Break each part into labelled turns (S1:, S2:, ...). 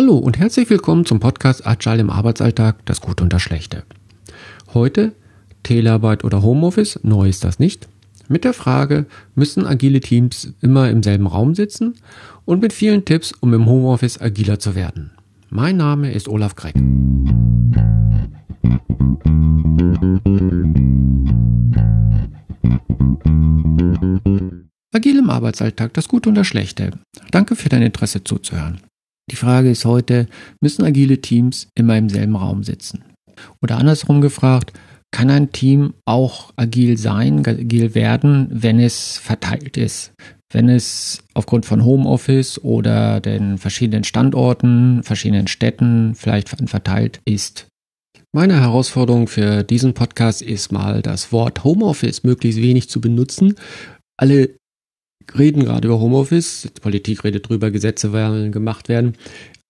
S1: Hallo und herzlich willkommen zum Podcast Agile im Arbeitsalltag, das Gute und das Schlechte. Heute Telearbeit oder Homeoffice, neu ist das nicht, mit der Frage, müssen agile Teams immer im selben Raum sitzen und mit vielen Tipps, um im Homeoffice agiler zu werden. Mein Name ist Olaf Gregg. Agil im Arbeitsalltag, das Gute und das Schlechte. Danke für dein Interesse zuzuhören. Die Frage ist heute, müssen agile Teams immer im selben Raum sitzen? Oder andersrum gefragt, kann ein Team auch agil sein, agil werden, wenn es verteilt ist? Wenn es aufgrund von Homeoffice oder den verschiedenen Standorten, verschiedenen Städten vielleicht verteilt ist. Meine Herausforderung für diesen Podcast ist mal, das Wort Homeoffice möglichst wenig zu benutzen. Alle reden gerade über Homeoffice, die Politik redet drüber, Gesetze werden gemacht werden.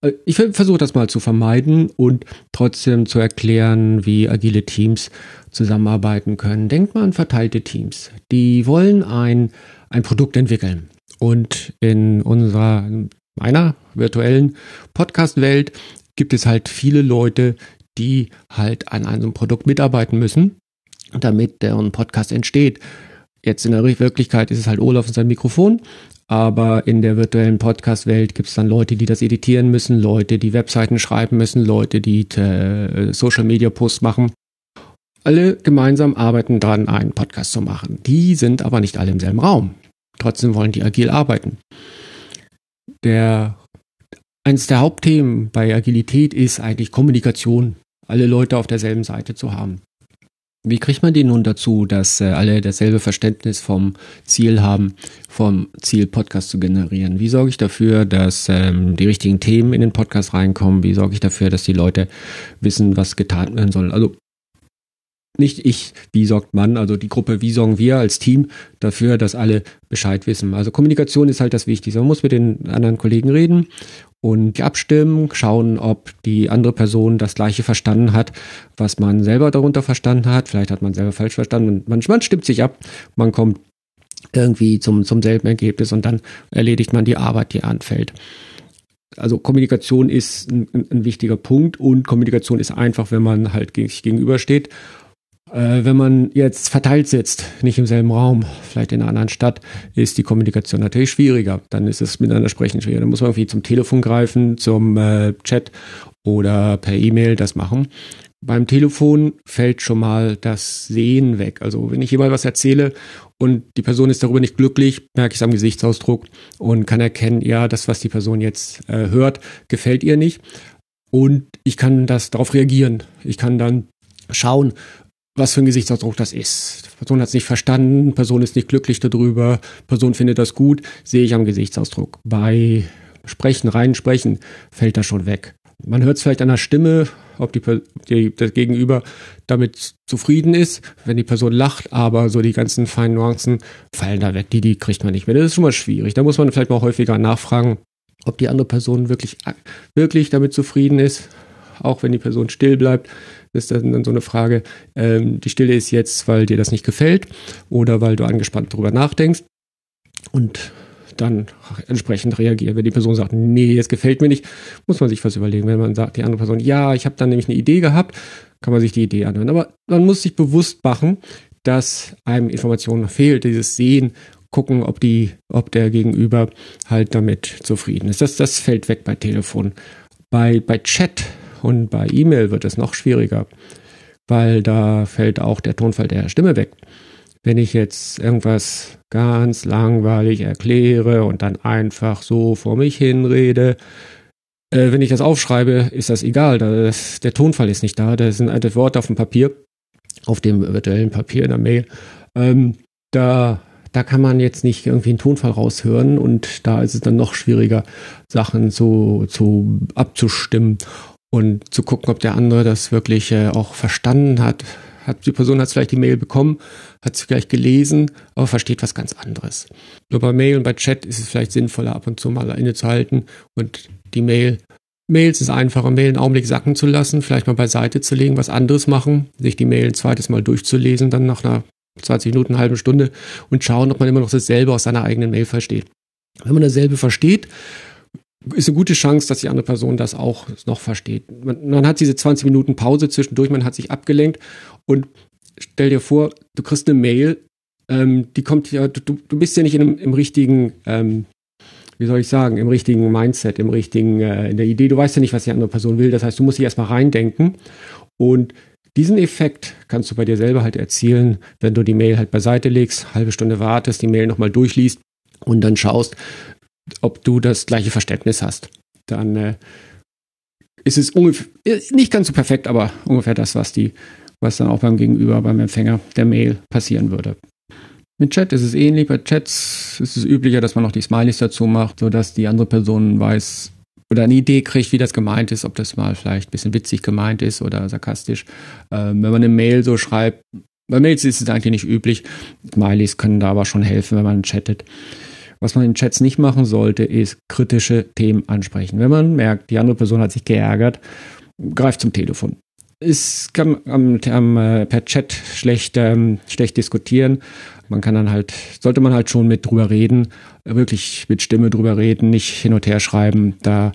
S1: Äh, ich versuche das mal zu vermeiden und trotzdem zu erklären, wie agile Teams zusammenarbeiten können. Denkt mal an verteilte Teams. Die wollen ein, ein Produkt entwickeln. Und in unserer, meiner virtuellen Podcast-Welt gibt es halt viele Leute, die halt an einem Produkt mitarbeiten müssen, damit der Podcast entsteht. Jetzt in der Wirklichkeit ist es halt Olaf und sein Mikrofon, aber in der virtuellen Podcast-Welt gibt es dann Leute, die das editieren müssen, Leute, die Webseiten schreiben müssen, Leute, die äh, Social-Media-Posts machen. Alle gemeinsam arbeiten dran, einen Podcast zu machen. Die sind aber nicht alle im selben Raum. Trotzdem wollen die agil arbeiten. Der, eines der Hauptthemen bei Agilität ist eigentlich Kommunikation. Alle Leute auf derselben Seite zu haben. Wie kriegt man die nun dazu, dass äh, alle dasselbe Verständnis vom Ziel haben, vom Ziel Podcast zu generieren? Wie sorge ich dafür, dass ähm, die richtigen Themen in den Podcast reinkommen? Wie sorge ich dafür, dass die Leute wissen, was getan werden soll? Also nicht ich, wie sorgt man, also die Gruppe, wie sorgen wir als Team dafür, dass alle Bescheid wissen. Also Kommunikation ist halt das Wichtigste. Man muss mit den anderen Kollegen reden und abstimmen, schauen, ob die andere Person das gleiche verstanden hat, was man selber darunter verstanden hat. Vielleicht hat man selber falsch verstanden und manchmal stimmt sich ab. Man kommt irgendwie zum, zum selben Ergebnis und dann erledigt man die Arbeit, die anfällt. Also Kommunikation ist ein, ein wichtiger Punkt und Kommunikation ist einfach, wenn man halt sich gegenübersteht äh, wenn man jetzt verteilt sitzt, nicht im selben Raum, vielleicht in einer anderen Stadt, ist die Kommunikation natürlich schwieriger. Dann ist es miteinander sprechen schwieriger. Dann muss man irgendwie zum Telefon greifen, zum äh, Chat oder per E-Mail das machen. Beim Telefon fällt schon mal das Sehen weg. Also wenn ich jemand was erzähle und die Person ist darüber nicht glücklich, merke ich es am Gesichtsausdruck und kann erkennen, ja, das, was die Person jetzt äh, hört, gefällt ihr nicht. Und ich kann das darauf reagieren. Ich kann dann schauen, was für ein Gesichtsausdruck das ist. Person hat es nicht verstanden, Person ist nicht glücklich darüber, Person findet das gut, sehe ich am Gesichtsausdruck. Bei Sprechen, rein Sprechen fällt das schon weg. Man hört es vielleicht an der Stimme, ob die, die, das Gegenüber damit zufrieden ist, wenn die Person lacht, aber so die ganzen feinen Nuancen fallen da weg, die, die kriegt man nicht mehr. Das ist schon mal schwierig. Da muss man vielleicht mal häufiger nachfragen, ob die andere Person wirklich, wirklich damit zufrieden ist, auch wenn die Person still bleibt ist dann so eine Frage, ähm, die Stille ist jetzt, weil dir das nicht gefällt oder weil du angespannt darüber nachdenkst und dann entsprechend reagieren. Wenn die Person sagt, nee, es gefällt mir nicht, muss man sich was überlegen. Wenn man sagt, die andere Person, ja, ich habe dann nämlich eine Idee gehabt, kann man sich die Idee anhören. Aber man muss sich bewusst machen, dass einem Informationen fehlt, dieses Sehen, gucken, ob die, ob der Gegenüber halt damit zufrieden ist. Das, das fällt weg bei Telefon. Bei, bei Chat und bei E-Mail wird es noch schwieriger, weil da fällt auch der Tonfall der Stimme weg. Wenn ich jetzt irgendwas ganz langweilig erkläre und dann einfach so vor mich hinrede, äh, wenn ich das aufschreibe, ist das egal. Das, der Tonfall ist nicht da. Da sind alte Worte auf dem Papier, auf dem virtuellen Papier in der Mail. Ähm, da da kann man jetzt nicht irgendwie einen Tonfall raushören und da ist es dann noch schwieriger, Sachen zu, zu abzustimmen und zu gucken, ob der andere das wirklich äh, auch verstanden hat. Hat die Person hat vielleicht die Mail bekommen, hat sie vielleicht gelesen, aber versteht was ganz anderes. Nur bei Mail und bei Chat ist es vielleicht sinnvoller, ab und zu mal innezuhalten und die Mail Mails ist einfacher, Mail einen Augenblick sacken zu lassen, vielleicht mal beiseite zu legen, was anderes machen, sich die Mail ein zweites Mal durchzulesen, dann nach einer 20 Minuten, eine halbe Stunde und schauen, ob man immer noch dasselbe aus seiner eigenen Mail versteht. Wenn man dasselbe versteht,
S2: ist eine gute Chance, dass die andere Person das auch noch versteht. Man, man hat diese 20 Minuten Pause zwischendurch, man hat sich abgelenkt und stell dir vor, du kriegst eine Mail, ähm, die kommt ja, du, du bist ja nicht in im richtigen, ähm, wie soll ich sagen, im richtigen Mindset, im richtigen, äh, in der Idee. Du weißt ja nicht, was die andere Person will. Das heißt, du musst dich erstmal reindenken. Und diesen Effekt kannst du bei dir selber halt erzielen, wenn du die Mail halt beiseite legst, halbe Stunde wartest, die Mail nochmal durchliest und dann schaust, ob du das gleiche Verständnis hast. Dann äh, ist es ungefähr, nicht ganz so perfekt, aber ungefähr das, was die, was dann auch beim Gegenüber, beim Empfänger der Mail passieren würde. Mit Chat ist es ähnlich. Bei Chats ist es üblicher, dass man noch die Smileys dazu macht, sodass die andere Person weiß oder eine Idee kriegt, wie das gemeint ist, ob das mal vielleicht ein bisschen witzig gemeint ist oder sarkastisch. Ähm, wenn man eine Mail so schreibt, bei Mails ist es eigentlich nicht üblich. Smileys können da aber schon helfen, wenn man chattet. Was man in Chats nicht machen sollte, ist kritische Themen ansprechen. Wenn man merkt, die andere Person hat sich geärgert, greift zum Telefon. Es kann am, am, äh, per Chat schlecht, ähm, schlecht diskutieren. Man kann dann halt, sollte man halt schon mit drüber reden, wirklich mit Stimme drüber reden, nicht hin und her schreiben. Da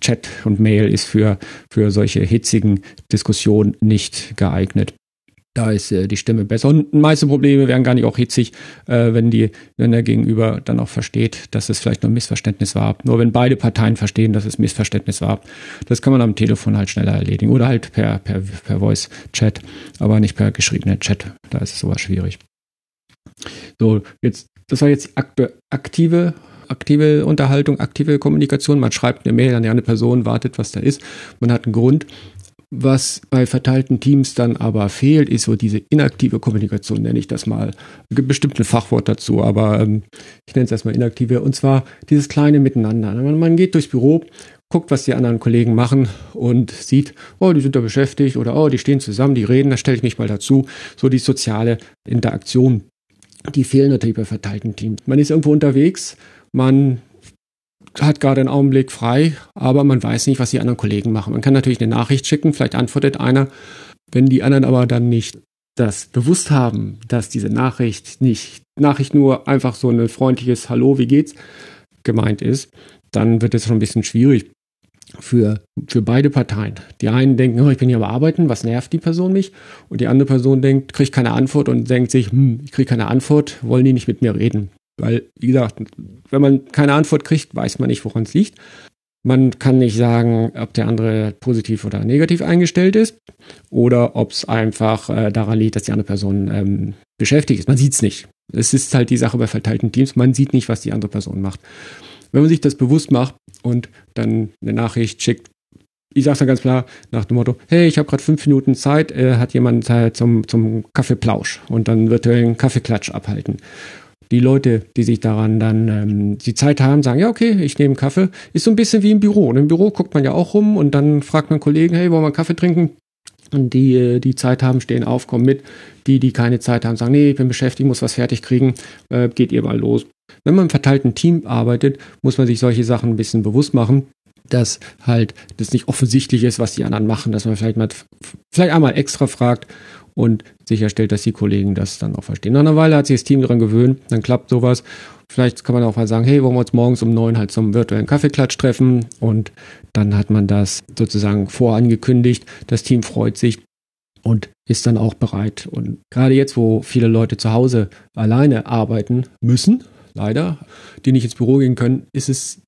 S2: Chat und Mail ist für, für solche hitzigen Diskussionen nicht geeignet. Da ist äh, die Stimme besser. Und meiste Probleme wären gar nicht auch hitzig, äh, wenn die, wenn der Gegenüber dann auch versteht, dass es vielleicht nur ein Missverständnis war. Nur wenn beide Parteien verstehen, dass es Missverständnis war, das kann man am Telefon halt schneller erledigen. Oder halt per, per, per Voice-Chat, aber nicht per geschriebener Chat. Da ist es sowas schwierig. So, jetzt, das war jetzt aktive aktive Unterhaltung, aktive Kommunikation. Man schreibt eine Mail an die andere Person, wartet, was da ist. Man hat einen Grund. Was bei verteilten Teams dann aber fehlt, ist so diese inaktive Kommunikation, nenne ich das mal. Es gibt bestimmt ein Fachwort dazu, aber ähm, ich nenne es erstmal inaktive. Und zwar dieses kleine Miteinander. Man, man geht durchs Büro, guckt, was die anderen Kollegen machen und sieht, oh, die sind da beschäftigt oder oh, die stehen zusammen, die reden, da stelle ich mich mal dazu. So die soziale Interaktion, die fehlen natürlich bei verteilten Teams. Man ist irgendwo unterwegs, man hat gerade einen Augenblick frei, aber man weiß nicht, was die anderen Kollegen machen. Man kann natürlich eine Nachricht schicken, vielleicht antwortet einer. Wenn die anderen aber dann nicht das bewusst haben, dass diese Nachricht nicht Nachricht nur einfach so ein freundliches Hallo, wie geht's gemeint ist, dann wird es schon ein bisschen schwierig für, für beide Parteien. Die einen denken, oh, ich bin hier am Arbeiten, was nervt die Person mich? Und die andere Person denkt, kriegt keine Antwort und denkt sich, hm, ich kriege keine Antwort, wollen die nicht mit mir reden? Weil, wie gesagt, wenn man keine Antwort kriegt, weiß man nicht, woran es liegt. Man kann nicht sagen, ob der andere positiv oder negativ eingestellt ist oder ob es einfach äh, daran liegt, dass die andere Person ähm, beschäftigt ist. Man sieht es nicht. Es ist halt die Sache bei verteilten Teams. Man sieht nicht, was die andere Person macht. Wenn man sich das bewusst macht und dann eine Nachricht schickt, ich sage dann ganz klar nach dem Motto, hey, ich habe gerade fünf Minuten Zeit, äh, hat jemand Zeit zum, zum Kaffeeplausch und dann wird einen Kaffeeklatsch abhalten die Leute, die sich daran dann ähm, die Zeit haben, sagen, ja, okay, ich nehme Kaffee. Ist so ein bisschen wie im Büro. Und Im Büro guckt man ja auch rum und dann fragt man Kollegen, hey, wollen wir einen Kaffee trinken? Und die, äh, die Zeit haben, stehen auf, kommen mit. Die, die keine Zeit haben, sagen, nee, ich bin beschäftigt, muss was fertig kriegen, äh, geht ihr mal los. Wenn man im verteilten Team arbeitet, muss man sich solche Sachen ein bisschen bewusst machen, dass halt das nicht offensichtlich ist, was die anderen machen, dass man vielleicht mal vielleicht einmal extra fragt und sicherstellt, dass die Kollegen das dann auch verstehen. Nach einer Weile hat sich das Team daran gewöhnt, dann klappt sowas. Vielleicht kann man auch mal sagen, hey, wollen wir uns morgens um neun halt zum virtuellen Kaffeeklatsch treffen und dann hat man das sozusagen vorangekündigt. Das Team freut sich und ist dann auch bereit. Und gerade jetzt, wo viele Leute zu Hause alleine arbeiten müssen, leider, die nicht ins Büro gehen können, ist es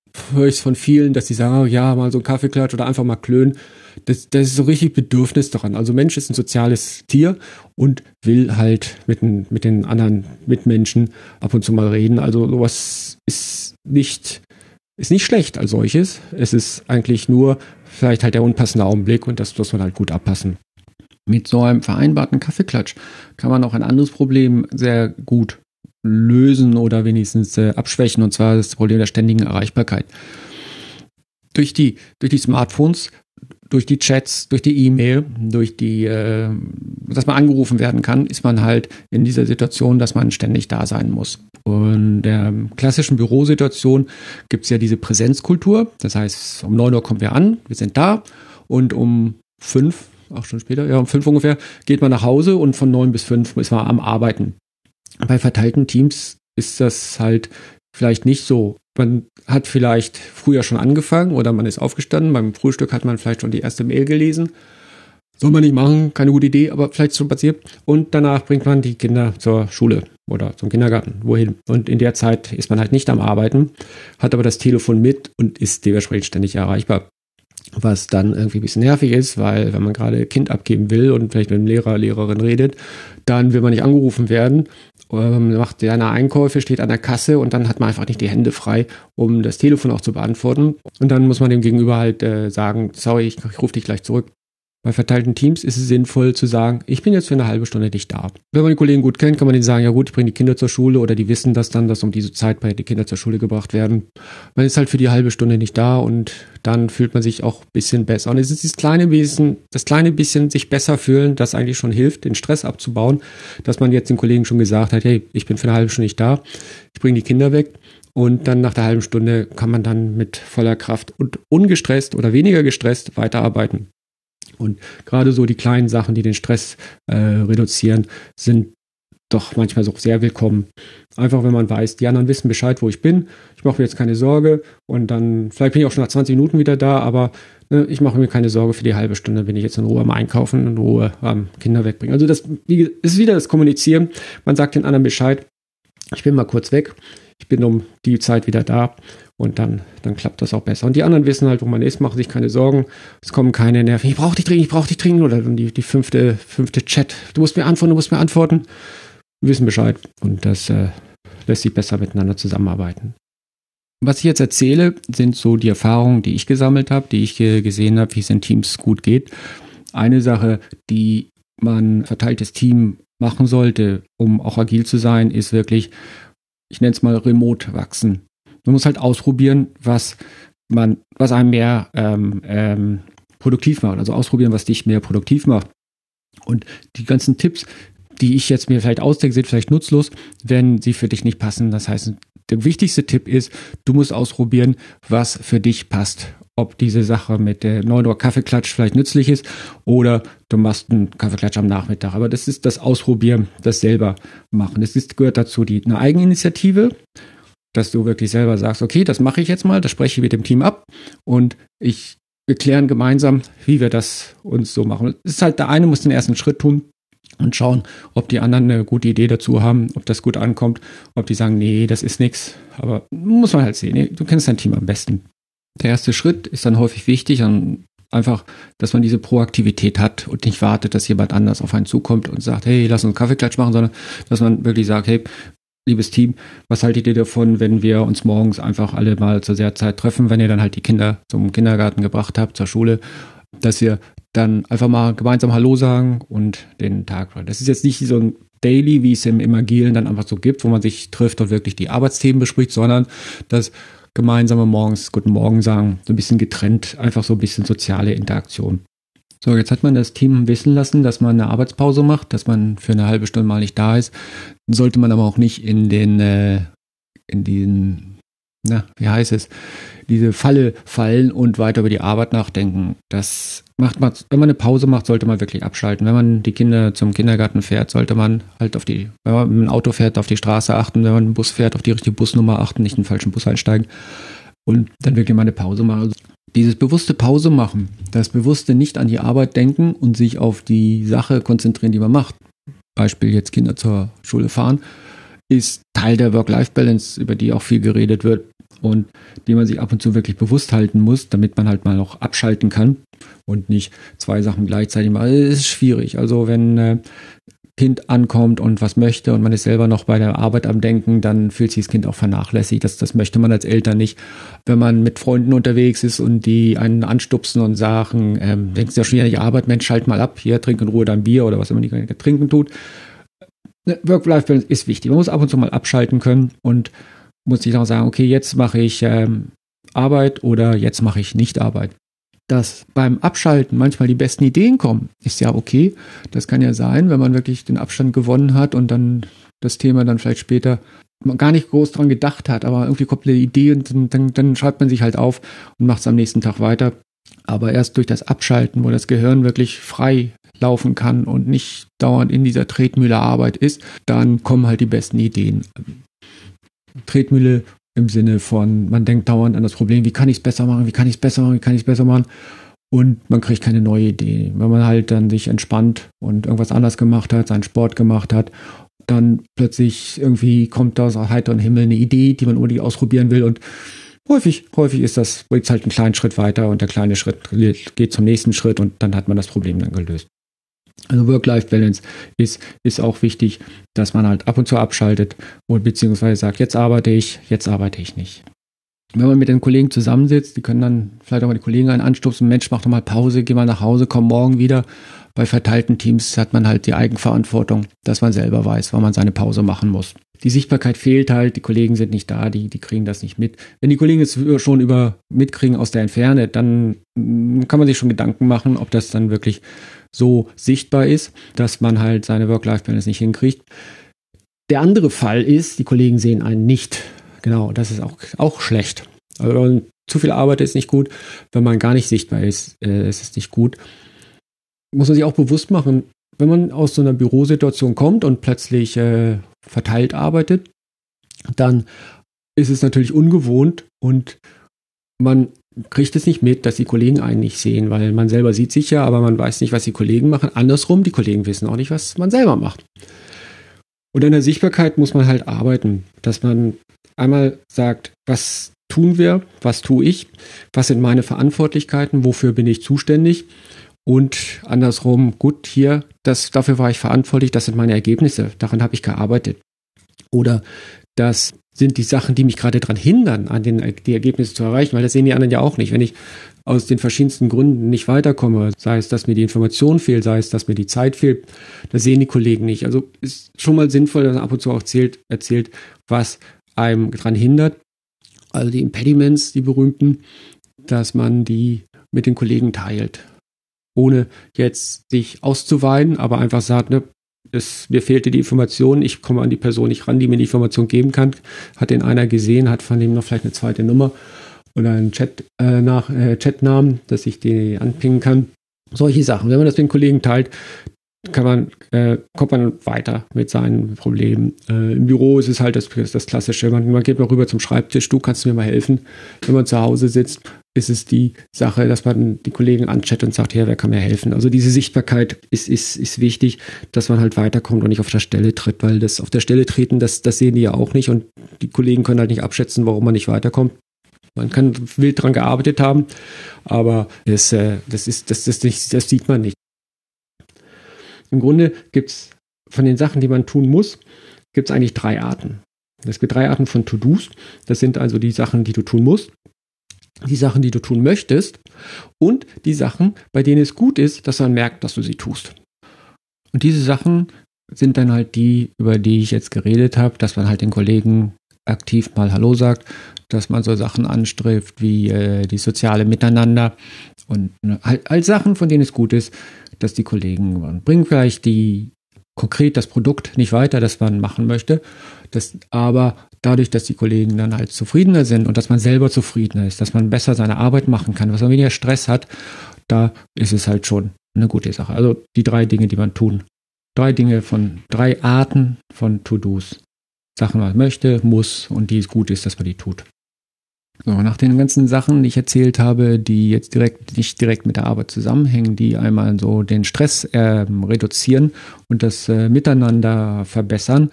S2: ich von vielen, dass sie sagen, oh, ja, mal so ein Kaffeeklatsch oder einfach mal klönen. Das, das ist so richtig Bedürfnis daran. Also Mensch ist ein soziales Tier und will halt mit den, mit den anderen Mitmenschen ab und zu mal reden. Also sowas ist nicht, ist nicht schlecht als solches. Es ist eigentlich nur vielleicht halt der unpassende Augenblick und das muss man halt gut abpassen. Mit so einem vereinbarten Kaffeeklatsch kann man auch ein anderes Problem sehr gut lösen oder wenigstens äh, abschwächen, und zwar das Problem der ständigen Erreichbarkeit. Durch die, durch die Smartphones, durch die Chats, durch die E-Mail, durch die, äh, dass man angerufen werden kann, ist man halt in dieser Situation, dass man ständig da sein muss. Und in der klassischen Bürosituation gibt es ja diese Präsenzkultur. Das heißt, um 9 Uhr kommen wir an, wir sind da und um 5, auch schon später, ja, um 5 ungefähr, geht man nach Hause und von 9 bis 5 ist man am Arbeiten. Bei verteilten Teams ist das halt vielleicht nicht so. Man hat vielleicht früher schon angefangen oder man ist aufgestanden. Beim Frühstück hat man vielleicht schon die erste Mail gelesen. Soll man nicht machen, keine gute Idee, aber vielleicht schon passiert. Und danach bringt man die Kinder zur Schule oder zum Kindergarten, wohin. Und in der Zeit ist man halt nicht am Arbeiten, hat aber das Telefon mit und ist dementsprechend ständig erreichbar was dann irgendwie ein bisschen nervig ist, weil wenn man gerade Kind abgeben will und vielleicht mit dem Lehrer, Lehrerin redet, dann will man nicht angerufen werden, macht seine Einkäufe, steht an der Kasse und dann hat man einfach nicht die Hände frei, um das Telefon auch zu beantworten. Und dann muss man dem Gegenüber halt äh, sagen, sorry, ich, ich rufe dich gleich zurück. Bei verteilten Teams ist es sinnvoll zu sagen, ich bin jetzt für eine halbe Stunde nicht da. Wenn man die Kollegen gut kennt, kann man denen sagen, ja gut, ich bringe die Kinder zur Schule oder die wissen das dann, dass um diese Zeit die Kinder zur Schule gebracht werden. Man ist halt für die halbe Stunde nicht da und dann fühlt man sich auch ein bisschen besser. Und es ist das kleine bisschen, das kleine bisschen sich besser fühlen, das eigentlich schon hilft, den Stress abzubauen, dass man jetzt den Kollegen schon gesagt hat, hey, ich bin für eine halbe Stunde nicht da, ich bringe die Kinder weg. Und dann nach der halben Stunde kann man dann mit voller Kraft und ungestresst oder weniger gestresst weiterarbeiten. Und gerade so die kleinen Sachen, die den Stress äh, reduzieren, sind doch manchmal so sehr willkommen. Einfach, wenn man weiß, die anderen wissen Bescheid, wo ich bin. Ich mache mir jetzt keine Sorge und dann, vielleicht bin ich auch schon nach 20 Minuten wieder da, aber ne, ich mache mir keine Sorge für die halbe Stunde, bin ich jetzt in Ruhe am Einkaufen, in Ruhe am Kinder wegbringen. Also das ist wieder das Kommunizieren. Man sagt den anderen Bescheid, ich bin mal kurz weg, ich bin um die Zeit wieder da und dann, dann klappt das auch besser. Und die anderen wissen halt, wo man ist, machen sich keine Sorgen. Es kommen keine Nerven. Ich brauche dich dringend, ich brauche dich dringend. Oder die, die fünfte, fünfte Chat. Du musst mir antworten, du musst mir antworten. Wir wissen Bescheid. Und das äh, lässt sich besser miteinander zusammenarbeiten. Was ich jetzt erzähle, sind so die Erfahrungen, die ich gesammelt habe, die ich gesehen habe, wie es in Teams gut geht. Eine Sache, die man verteiltes Team machen sollte, um auch agil zu sein, ist wirklich, ich nenne es mal remote wachsen. Man muss halt ausprobieren, was man, was einem mehr ähm, ähm, produktiv macht. Also ausprobieren, was dich mehr produktiv macht. Und die ganzen Tipps, die ich jetzt mir vielleicht ausdenke, sind vielleicht nutzlos, wenn sie für dich nicht passen. Das heißt, der wichtigste Tipp ist, du musst ausprobieren, was für dich passt. Ob diese Sache mit der 9 Uhr Kaffeeklatsch vielleicht nützlich ist oder du machst einen Kaffeeklatsch am Nachmittag. Aber das ist das Ausprobieren, das selber machen. Es gehört dazu die, eine Eigeninitiative dass du wirklich selber sagst, okay, das mache ich jetzt mal, das spreche ich mit dem Team ab und ich, wir klären gemeinsam, wie wir das uns so machen. Es ist halt, der eine muss den ersten Schritt tun und schauen, ob die anderen eine gute Idee dazu haben, ob das gut ankommt, ob die sagen, nee, das ist nichts. Aber muss man halt sehen. Du kennst dein Team am besten. Der erste Schritt ist dann häufig wichtig, und einfach, dass man diese Proaktivität hat und nicht wartet, dass jemand anders auf einen zukommt und sagt, hey, lass uns Kaffeeklatsch machen, sondern dass man wirklich sagt, hey, liebes Team, was haltet ihr davon, wenn wir uns morgens einfach alle mal zur sehr Zeit treffen, wenn ihr dann halt die Kinder zum Kindergarten gebracht habt, zur Schule, dass wir dann einfach mal gemeinsam Hallo sagen und den Tag. Das ist jetzt nicht so ein Daily, wie es im, im Agilen dann einfach so gibt, wo man sich trifft und wirklich die Arbeitsthemen bespricht, sondern das gemeinsame morgens Guten Morgen sagen, so ein bisschen getrennt, einfach so ein bisschen soziale Interaktion. So, jetzt hat man das Team wissen lassen, dass man eine Arbeitspause macht, dass man für eine halbe Stunde mal nicht da ist. Sollte man aber auch nicht in den, äh, in den, na, wie heißt es, diese Falle fallen und weiter über die Arbeit nachdenken. Das macht man, wenn man eine Pause macht, sollte man wirklich abschalten. Wenn man die Kinder zum Kindergarten fährt, sollte man halt auf die, wenn man mit dem Auto fährt, auf die Straße achten, wenn man einen Bus fährt, auf die richtige Busnummer achten, nicht in den falschen Bus einsteigen und dann wirklich mal eine Pause machen. Dieses bewusste Pause machen, das bewusste nicht an die Arbeit denken und sich auf die Sache konzentrieren, die man macht. Beispiel jetzt Kinder zur Schule fahren, ist Teil der Work-Life-Balance, über die auch viel geredet wird und die man sich ab und zu wirklich bewusst halten muss, damit man halt mal noch abschalten kann und nicht zwei Sachen gleichzeitig machen. Es ist schwierig. Also wenn äh, Kind ankommt und was möchte und man ist selber noch bei der Arbeit am Denken, dann fühlt sich das Kind auch vernachlässigt. Das, das möchte man als Eltern nicht. Wenn man mit Freunden unterwegs ist und die einen anstupsen und sagen, ähm, denkst du ja schon wieder nicht Arbeit, Mensch, schalt mal ab, hier, trink in Ruhe dein Bier oder was immer die trinken tut. Work-Life-Balance ist wichtig. Man muss ab und zu mal abschalten können und muss sich auch sagen, okay, jetzt mache ich ähm, Arbeit oder jetzt mache ich nicht Arbeit dass beim Abschalten manchmal die besten Ideen kommen, ist ja okay. Das kann ja sein, wenn man wirklich den Abstand gewonnen hat und dann das Thema dann vielleicht später gar nicht groß dran gedacht hat, aber irgendwie kommt eine Idee und dann, dann schreibt man sich halt auf und macht es am nächsten Tag weiter. Aber erst durch das Abschalten, wo das Gehirn wirklich frei laufen kann und nicht dauernd in dieser Tretmühle Arbeit ist, dann kommen halt die besten Ideen. Tretmühle
S1: im Sinne von, man denkt dauernd an das Problem, wie kann ich es besser machen, wie kann ich es besser machen, wie kann ich es besser machen und man kriegt keine neue Idee. Wenn man halt dann sich entspannt und irgendwas anders gemacht hat, seinen Sport gemacht hat, dann plötzlich irgendwie kommt da aus heiteren Himmel eine Idee, die man unbedingt ausprobieren will und häufig, häufig ist das, bringt halt einen kleinen Schritt weiter und der kleine Schritt geht zum nächsten Schritt und dann hat man das Problem dann gelöst. Also Work-Life-Balance ist, ist auch wichtig, dass man halt ab und zu abschaltet und beziehungsweise sagt, jetzt arbeite ich, jetzt arbeite ich nicht. Wenn man mit den Kollegen zusammensitzt, die können dann vielleicht auch mal die Kollegen einen anstupsen, Mensch, mach doch mal Pause, geh mal nach Hause, komm morgen wieder. Bei verteilten Teams hat man halt die Eigenverantwortung, dass man selber weiß, wann man seine Pause machen muss. Die Sichtbarkeit fehlt halt, die Kollegen sind nicht da, die, die kriegen das nicht mit. Wenn die Kollegen es schon über mitkriegen aus der Entferne, dann kann man sich schon Gedanken machen, ob das dann wirklich so sichtbar ist, dass man halt seine Work-Life-Balance nicht hinkriegt. Der andere Fall ist, die Kollegen sehen einen nicht. Genau, das ist auch, auch schlecht. Also, zu viel Arbeit ist nicht gut. Wenn man gar nicht sichtbar ist, äh, ist es nicht gut. Muss man sich auch bewusst machen, wenn man aus so einer Bürosituation kommt und plötzlich äh, verteilt arbeitet, dann ist es natürlich ungewohnt und man kriegt es nicht mit, dass die Kollegen einen nicht sehen, weil man selber sieht sich ja, aber man weiß nicht, was die Kollegen machen. Andersrum, die Kollegen wissen auch nicht, was man selber macht. Und an der Sichtbarkeit muss man halt arbeiten, dass man einmal sagt, was tun wir, was tue ich, was sind meine Verantwortlichkeiten, wofür bin ich zuständig und andersrum, gut, hier, das, dafür war ich verantwortlich, das sind meine Ergebnisse, daran habe ich gearbeitet. Oder das sind die Sachen, die mich gerade daran hindern, an den, die Ergebnisse zu erreichen, weil das sehen die anderen ja auch nicht. Wenn ich aus den verschiedensten Gründen nicht weiterkomme, sei es, dass mir die Information fehlt, sei es, dass mir die Zeit fehlt, das sehen die Kollegen nicht. Also ist schon mal sinnvoll, dass man ab und zu auch erzählt, erzählt was einem daran hindert. Also die Impediments, die berühmten, dass man die mit den Kollegen teilt. Ohne jetzt sich auszuweinen, aber einfach sagt, ne, es, mir fehlte die Information, ich komme an die Person nicht ran, die mir die Information geben kann. Hat den einer gesehen, hat von dem noch vielleicht eine zweite Nummer oder einen Chat äh, nach äh, Chatnamen, dass ich die anpingen kann. Solche Sachen. Wenn man das mit den Kollegen teilt, kann man, äh, kommt man weiter mit seinen Problemen. Äh, Im Büro ist es halt das, das Klassische. Man, man geht mal rüber zum Schreibtisch, du kannst mir mal helfen. Wenn man zu Hause sitzt, ist es die Sache, dass man die Kollegen anchattet und sagt, ja, wer kann mir helfen? Also diese Sichtbarkeit ist, ist, ist wichtig, dass man halt weiterkommt und nicht auf der Stelle tritt, weil das auf der Stelle treten, das, das sehen die ja auch nicht und die Kollegen können halt nicht abschätzen, warum man nicht weiterkommt. Man kann wild dran gearbeitet haben, aber das, äh, das, ist, das, das, das sieht man nicht. Im Grunde gibt es von den Sachen, die man tun muss, gibt es eigentlich drei Arten. Es gibt drei Arten von To-Dos. Das sind also die Sachen, die du tun musst, die Sachen, die du tun möchtest und die Sachen, bei denen es gut ist, dass man merkt, dass du sie tust. Und diese Sachen sind dann halt die, über die ich jetzt geredet habe, dass man halt den Kollegen aktiv mal Hallo sagt, dass man so Sachen anstrebt wie äh, die soziale Miteinander und ne, halt, halt Sachen, von denen es gut ist, dass die Kollegen bringen vielleicht die konkret das Produkt nicht weiter, das man machen möchte, das, aber dadurch, dass die Kollegen dann halt zufriedener sind und dass man selber zufriedener ist, dass man besser seine Arbeit machen kann, dass man weniger Stress hat, da ist es halt schon eine gute Sache. Also die drei Dinge, die man tun. Drei Dinge von drei Arten von To-Dos. Sachen, was man möchte, muss und die es gut ist, dass man die tut. So, nach den ganzen Sachen, die ich erzählt habe, die jetzt direkt nicht direkt mit der Arbeit zusammenhängen, die einmal so den Stress äh, reduzieren und das äh, Miteinander verbessern.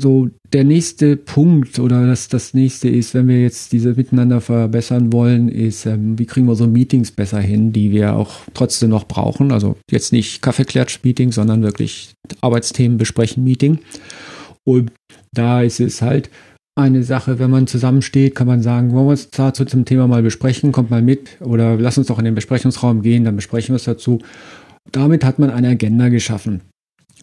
S1: So, der nächste Punkt oder das, das nächste ist, wenn wir jetzt diese Miteinander verbessern wollen, ist, ähm, wie kriegen wir so Meetings besser hin, die wir auch trotzdem noch brauchen. Also jetzt nicht Kaffeeklatsch-Meeting, sondern wirklich Arbeitsthemen besprechen Meeting. Und da ist es halt, eine Sache, wenn man zusammensteht, kann man sagen, wollen wir uns dazu zum Thema mal besprechen, kommt mal mit oder lass uns doch in den Besprechungsraum gehen, dann besprechen wir es dazu. Damit hat man eine Agenda geschaffen.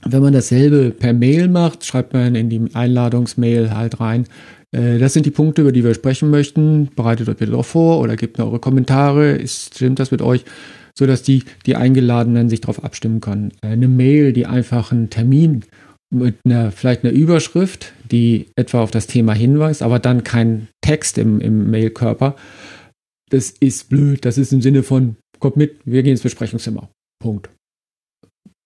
S1: Wenn man dasselbe per Mail macht, schreibt man in die Einladungsmail halt rein, äh, das sind die Punkte, über die wir sprechen möchten. Bereitet euch bitte darauf vor oder gebt mir eure Kommentare. Ist, stimmt das mit euch? So dass die, die Eingeladenen sich darauf abstimmen können. Eine Mail, die einfach einen Termin mit einer, vielleicht einer Überschrift, die etwa auf das Thema hinweist, aber dann kein Text im, im Mailkörper. Das ist blöd. Das ist im Sinne von, kommt mit, wir gehen ins Besprechungszimmer. Punkt.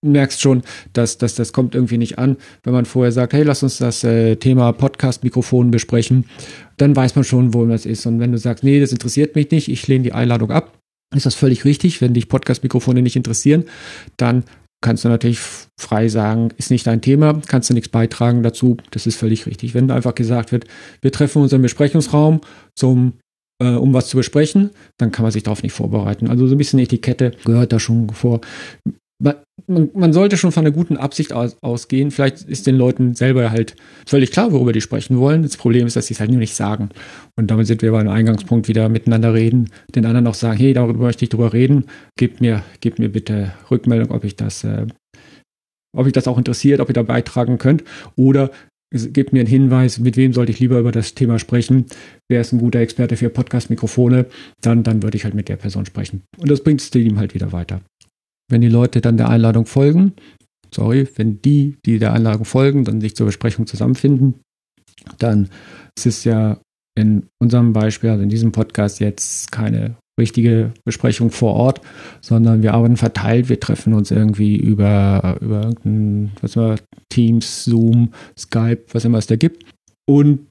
S2: merkst schon, dass, dass das kommt irgendwie nicht an. Wenn man vorher sagt, hey, lass uns das äh, Thema Podcast-Mikrofon besprechen, dann weiß man schon, wo das ist. Und wenn du sagst, nee, das interessiert mich nicht, ich lehne die Einladung ab, ist das völlig richtig. Wenn dich Podcast-Mikrofone nicht interessieren, dann kannst du natürlich frei sagen, ist nicht dein Thema, kannst du nichts beitragen dazu. Das ist völlig richtig. Wenn einfach gesagt wird, wir treffen uns im Besprechungsraum zum äh, um was zu besprechen, dann kann man sich darauf nicht vorbereiten. Also so ein bisschen Etikette gehört da schon vor man, man, sollte schon von einer guten Absicht aus, ausgehen. Vielleicht ist den Leuten selber halt völlig klar, worüber die sprechen wollen. Das Problem ist, dass sie es halt nur nicht sagen. Und damit sind wir beim Eingangspunkt wieder miteinander reden, den anderen auch sagen, hey, darüber möchte ich drüber reden. Gebt mir, gebt mir bitte Rückmeldung, ob ich das, äh, ob ich das auch interessiert, ob ihr da beitragen könnt. Oder gebt mir einen Hinweis, mit wem sollte ich lieber über das Thema sprechen. Wer ist ein guter Experte für Podcast-Mikrofone? Dann, dann würde ich halt mit der Person sprechen. Und das bringt das Team halt wieder weiter wenn die Leute dann der Einladung folgen, sorry, wenn die, die der Einladung folgen, dann sich zur Besprechung zusammenfinden, dann ist es ja in unserem Beispiel, also in diesem Podcast jetzt keine richtige Besprechung vor Ort, sondern wir arbeiten verteilt, wir treffen uns irgendwie über, über irgendein, was immer, Teams, Zoom, Skype, was immer es da gibt. Und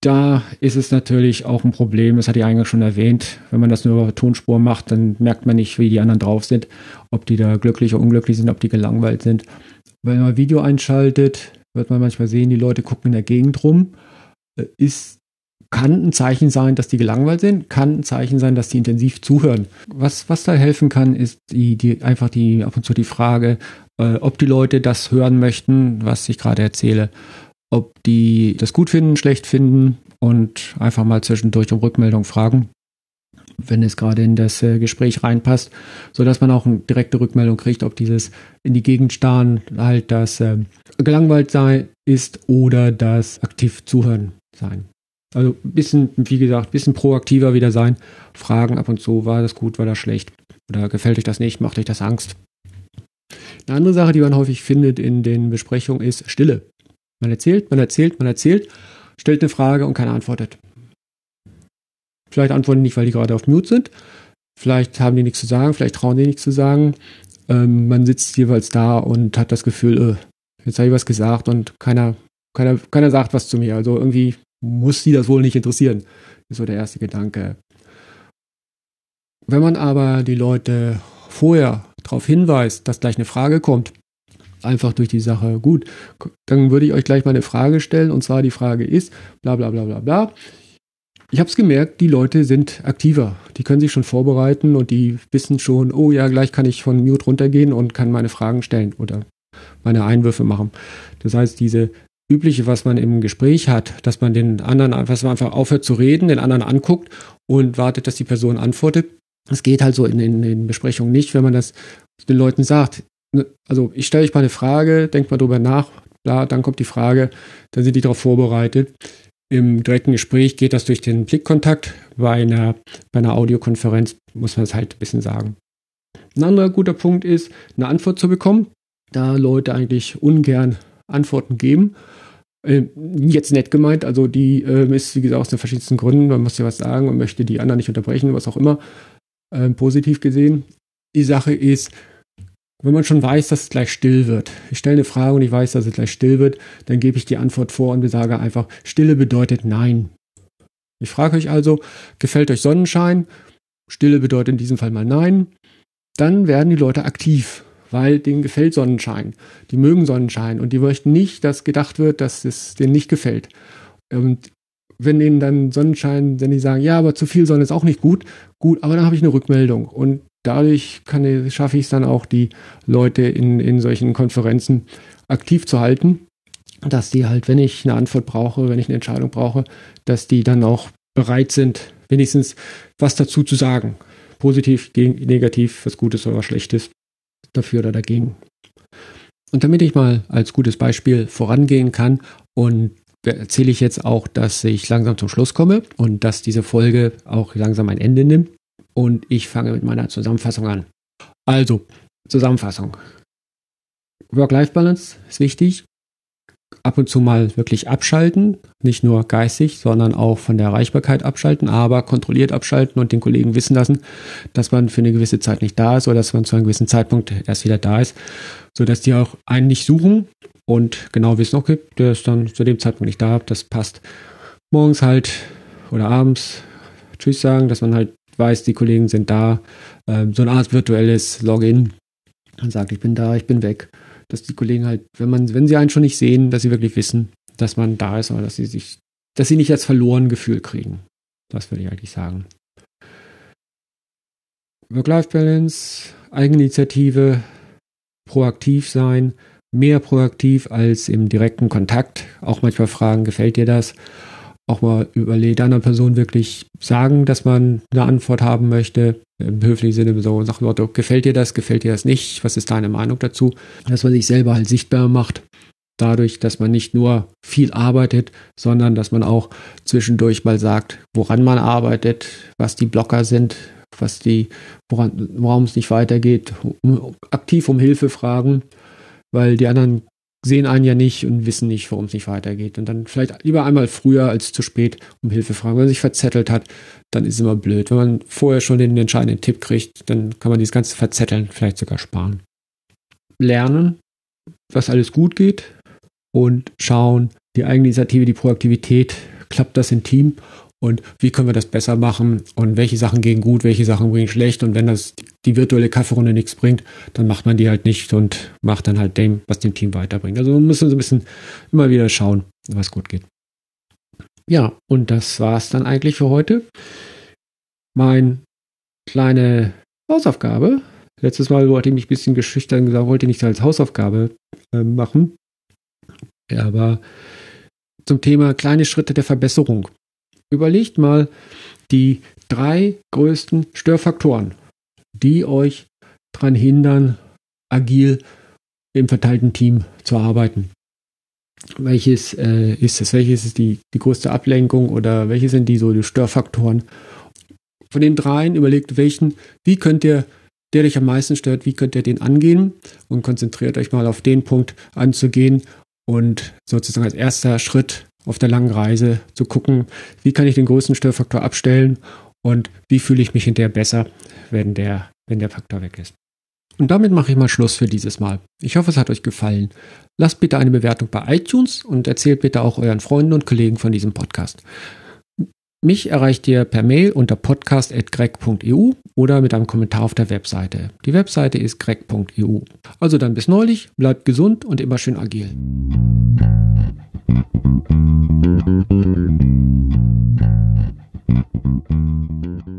S2: da ist es natürlich auch ein Problem, das hatte ich eigentlich schon erwähnt, wenn man das nur über Tonspur macht, dann merkt man nicht, wie die anderen drauf sind, ob die da glücklich oder unglücklich sind, ob die gelangweilt sind. Wenn man Video einschaltet, wird man manchmal sehen, die Leute gucken in der Gegend rum. Äh, ist, kann ein Zeichen sein, dass die gelangweilt sind, kann ein Zeichen sein, dass die intensiv zuhören. Was, was da helfen kann, ist die, die, einfach die, ab und zu die Frage, äh, ob die Leute das hören möchten, was ich gerade erzähle ob die das gut finden, schlecht finden und einfach mal zwischendurch um Rückmeldung fragen, wenn es gerade in das äh, Gespräch reinpasst, so dass man auch eine direkte Rückmeldung kriegt, ob dieses in die Gegend starren halt das äh, gelangweilt sei ist oder das aktiv zuhören sein. Also ein bisschen, wie gesagt, ein bisschen proaktiver wieder sein. Fragen ab und zu, war das gut, war das schlecht? Oder gefällt euch das nicht, macht euch das Angst? Eine andere Sache, die man häufig findet in den Besprechungen, ist Stille. Man erzählt, man erzählt, man erzählt, stellt eine Frage und keiner antwortet. Vielleicht antworten nicht, weil die gerade auf Mute sind. Vielleicht haben die nichts zu sagen, vielleicht trauen die nichts zu sagen. Ähm, man sitzt jeweils da und hat das Gefühl, äh, jetzt habe ich was gesagt und keiner, keiner, keiner sagt was zu mir. Also irgendwie muss sie das wohl nicht interessieren. Ist so der erste Gedanke. Wenn man aber die Leute vorher darauf hinweist, dass gleich eine Frage kommt, einfach durch die Sache. Gut, dann würde ich euch gleich mal eine Frage stellen und zwar die Frage ist, bla bla bla bla bla. Ich habe es gemerkt, die Leute sind aktiver. Die können sich schon vorbereiten und die wissen schon, oh ja, gleich kann ich von Mute runtergehen und kann meine Fragen stellen oder meine Einwürfe machen. Das heißt, diese übliche, was man im Gespräch hat, dass man den anderen, was man einfach aufhört zu reden, den anderen anguckt und wartet, dass die Person antwortet. Das geht halt so in, in, in Besprechungen nicht, wenn man das den Leuten sagt. Ne, also ich stelle euch mal eine Frage, denkt mal drüber nach, bla, dann kommt die Frage, dann sind die darauf vorbereitet. Im direkten Gespräch geht das durch den Blickkontakt. Bei einer, bei einer Audiokonferenz muss man es halt ein bisschen sagen. Ein anderer guter Punkt ist, eine Antwort zu bekommen, da Leute eigentlich ungern Antworten geben. Äh, jetzt nett gemeint, also die äh, ist, wie gesagt, aus den verschiedensten Gründen. Man muss ja was sagen, man möchte die anderen nicht unterbrechen, was auch immer. Äh, positiv gesehen. Die Sache ist, wenn man schon weiß, dass es gleich still wird, ich stelle eine Frage und ich weiß, dass es gleich still wird, dann gebe ich die Antwort vor und sage einfach, Stille bedeutet Nein. Ich frage euch also, gefällt euch Sonnenschein? Stille bedeutet in diesem Fall mal Nein. Dann werden die Leute aktiv, weil denen gefällt Sonnenschein. Die mögen Sonnenschein und die möchten nicht, dass gedacht wird, dass es denen nicht gefällt. Und wenn ihnen dann Sonnenschein, wenn die sagen, ja, aber zu viel Sonne ist auch nicht gut, gut, aber dann habe ich eine Rückmeldung. Und dadurch kann, schaffe ich es dann auch, die Leute in, in solchen Konferenzen aktiv zu halten, dass die halt, wenn ich eine Antwort brauche, wenn ich eine Entscheidung brauche, dass die dann auch bereit sind, wenigstens was dazu zu sagen. Positiv, negativ, was Gutes oder was Schlechtes, dafür oder dagegen. Und damit ich mal als gutes Beispiel vorangehen kann und erzähle ich jetzt auch, dass ich langsam zum Schluss komme und dass diese Folge auch langsam ein Ende nimmt und ich fange mit meiner Zusammenfassung an. Also, Zusammenfassung. Work-Life-Balance ist wichtig. ab und zu mal wirklich abschalten, nicht nur geistig, sondern auch von der Erreichbarkeit abschalten, aber kontrolliert abschalten und den Kollegen wissen lassen, dass man für eine gewisse Zeit nicht da ist oder dass man zu einem gewissen Zeitpunkt erst wieder da ist, sodass die auch einen nicht suchen und genau wissen, okay, der ist dann zu dem Zeitpunkt nicht da, das passt. Morgens halt oder abends Tschüss sagen, dass man halt weiß, die Kollegen sind da, ähm, so eine Art virtuelles Login und sagt, ich bin da, ich bin weg dass die Kollegen halt, wenn man, wenn sie einen schon nicht sehen, dass sie wirklich wissen, dass man da ist oder dass sie sich, dass sie nicht als verloren Gefühl kriegen. Das würde ich eigentlich sagen. Work-Life-Balance, Eigeninitiative, proaktiv sein, mehr proaktiv als im direkten Kontakt. Auch manchmal fragen, gefällt dir das? Auch mal überlegt einer Person wirklich sagen, dass man eine Antwort haben möchte im höflichen Sinne so nach dem gefällt dir das, gefällt dir das nicht, was ist deine Meinung dazu, dass man sich selber halt sichtbar macht, dadurch, dass man nicht nur viel arbeitet, sondern dass man auch zwischendurch mal sagt, woran man arbeitet, was die Blocker sind, was die, woran, warum es nicht weitergeht, aktiv um Hilfe fragen, weil die anderen sehen einen ja nicht und wissen nicht, warum es nicht weitergeht. Und dann vielleicht lieber einmal früher als zu spät um Hilfe fragen. Wenn man sich verzettelt hat, dann ist es immer blöd. Wenn man vorher schon den entscheidenden Tipp kriegt, dann kann man dieses ganze Verzetteln vielleicht sogar sparen. Lernen, was alles gut geht und schauen, die Eigeninitiative, die Proaktivität, klappt das im Team und wie können wir das besser machen und welche Sachen gehen gut, welche Sachen bringen schlecht und wenn das die virtuelle Kaffeerunde nichts bringt, dann macht man die halt nicht und macht dann halt dem, was dem Team weiterbringt. Also man muss so ein bisschen immer wieder schauen, was gut geht. Ja, und das war es dann eigentlich für heute. Mein kleine Hausaufgabe. Letztes Mal wollte ich mich ein bisschen geschüchtern gesagt, wollte ich nicht als Hausaufgabe äh, machen. Ja, aber zum Thema kleine Schritte der Verbesserung. Überlegt mal die drei größten Störfaktoren, die euch daran hindern, agil im verteilten Team zu arbeiten. Welches äh, ist es? Welches ist die, die größte Ablenkung oder welche sind die so die Störfaktoren? Von den dreien überlegt, welchen, wie könnt ihr, der dich am meisten stört, wie könnt ihr den angehen und konzentriert euch mal auf den Punkt anzugehen und sozusagen als erster Schritt auf der langen Reise zu gucken, wie kann ich den größten Störfaktor abstellen und wie fühle ich mich hinterher besser, wenn der, wenn der Faktor weg ist. Und damit mache ich mal Schluss für dieses Mal. Ich hoffe, es hat euch gefallen. Lasst bitte eine Bewertung bei iTunes und erzählt bitte auch euren Freunden und Kollegen von diesem Podcast. Mich erreicht ihr per Mail unter podcast.greg.eu oder mit einem Kommentar auf der Webseite. Die Webseite ist greg.eu. Also dann bis neulich, bleibt gesund und immer schön agil. Thank you.